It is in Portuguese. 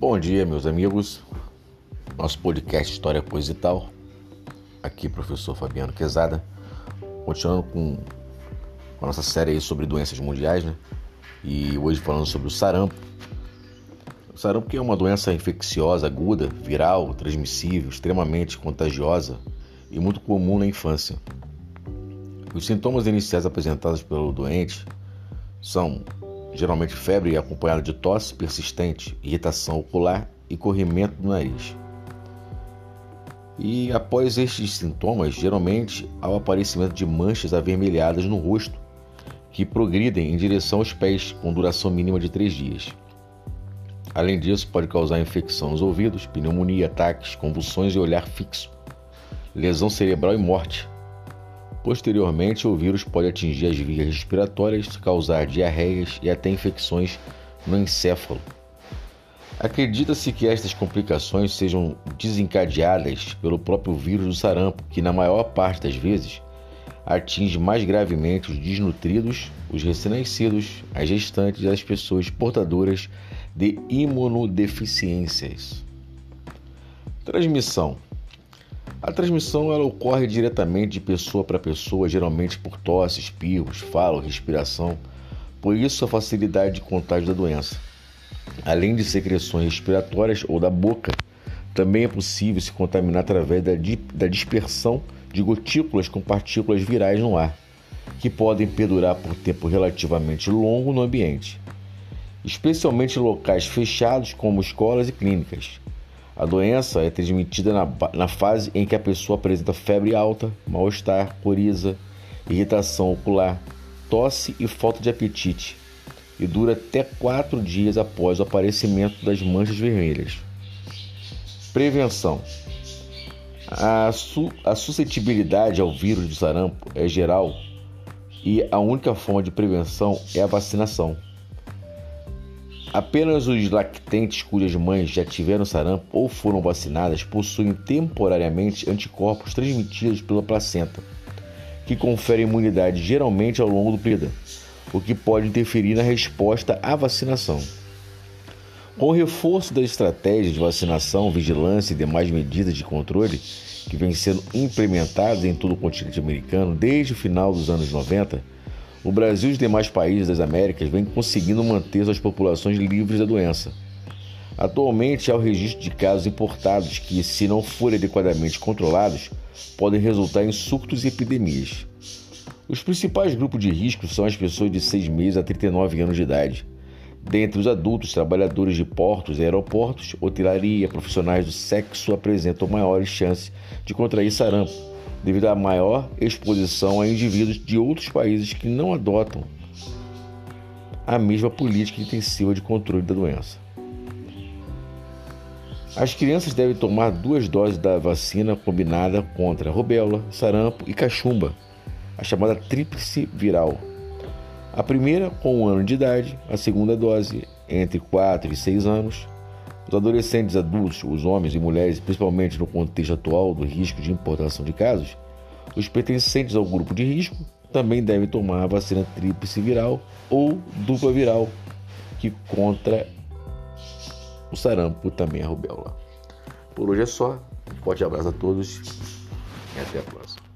Bom dia, meus amigos. Nosso podcast História Coisa e Tal. Aqui, professor Fabiano Quezada. Continuando com a nossa série sobre doenças mundiais, né? E hoje falando sobre o sarampo. O sarampo é uma doença infecciosa aguda, viral, transmissível, extremamente contagiosa e muito comum na infância. Os sintomas iniciais apresentados pelo doente são geralmente febre acompanhada de tosse persistente, irritação ocular e corrimento do nariz. E após estes sintomas, geralmente há o aparecimento de manchas avermelhadas no rosto, que progridem em direção aos pés, com duração mínima de três dias. Além disso, pode causar infecção nos ouvidos, pneumonia, ataques, convulsões e olhar fixo, lesão cerebral e morte, Posteriormente, o vírus pode atingir as vias respiratórias, causar diarreias e até infecções no encéfalo. Acredita-se que estas complicações sejam desencadeadas pelo próprio vírus do sarampo, que na maior parte das vezes atinge mais gravemente os desnutridos, os recém-nascidos, as gestantes e as pessoas portadoras de imunodeficiências. Transmissão a transmissão ela ocorre diretamente de pessoa para pessoa, geralmente por tosse, espirros, falo, respiração. Por isso a facilidade de contágio da doença. Além de secreções respiratórias ou da boca, também é possível se contaminar através da, da dispersão de gotículas com partículas virais no ar, que podem perdurar por tempo relativamente longo no ambiente, especialmente em locais fechados como escolas e clínicas. A doença é transmitida na, na fase em que a pessoa apresenta febre alta, mal-estar, coriza, irritação ocular, tosse e falta de apetite, e dura até quatro dias após o aparecimento das manchas vermelhas. Prevenção: a, su a suscetibilidade ao vírus do sarampo é geral e a única forma de prevenção é a vacinação. Apenas os lactentes cujas mães já tiveram sarampo ou foram vacinadas possuem temporariamente anticorpos transmitidos pela placenta, que conferem imunidade geralmente ao longo do período, o que pode interferir na resposta à vacinação. Com o reforço das estratégias de vacinação, vigilância e demais medidas de controle que vêm sendo implementadas em todo o continente americano desde o final dos anos 90, o Brasil e os demais países das Américas vêm conseguindo manter suas populações livres da doença. Atualmente há o registro de casos importados que, se não forem adequadamente controlados, podem resultar em surtos e epidemias. Os principais grupos de risco são as pessoas de 6 meses a 39 anos de idade. Dentre os adultos, trabalhadores de portos e aeroportos, hotelaria, profissionais do sexo apresentam maiores chances de contrair sarampo, devido à maior exposição a indivíduos de outros países que não adotam a mesma política intensiva de controle da doença. As crianças devem tomar duas doses da vacina combinada contra rubéola, sarampo e cachumba, a chamada tríplice viral. A primeira com um ano de idade, a segunda dose entre 4 e 6 anos, os adolescentes adultos, os homens e mulheres, principalmente no contexto atual do risco de importação de casos, os pertencentes ao grupo de risco também devem tomar a vacina tríplice viral ou dupla viral, que contra o sarampo também é a rubéola. Por hoje é só. Um forte abraço a todos e até a próxima.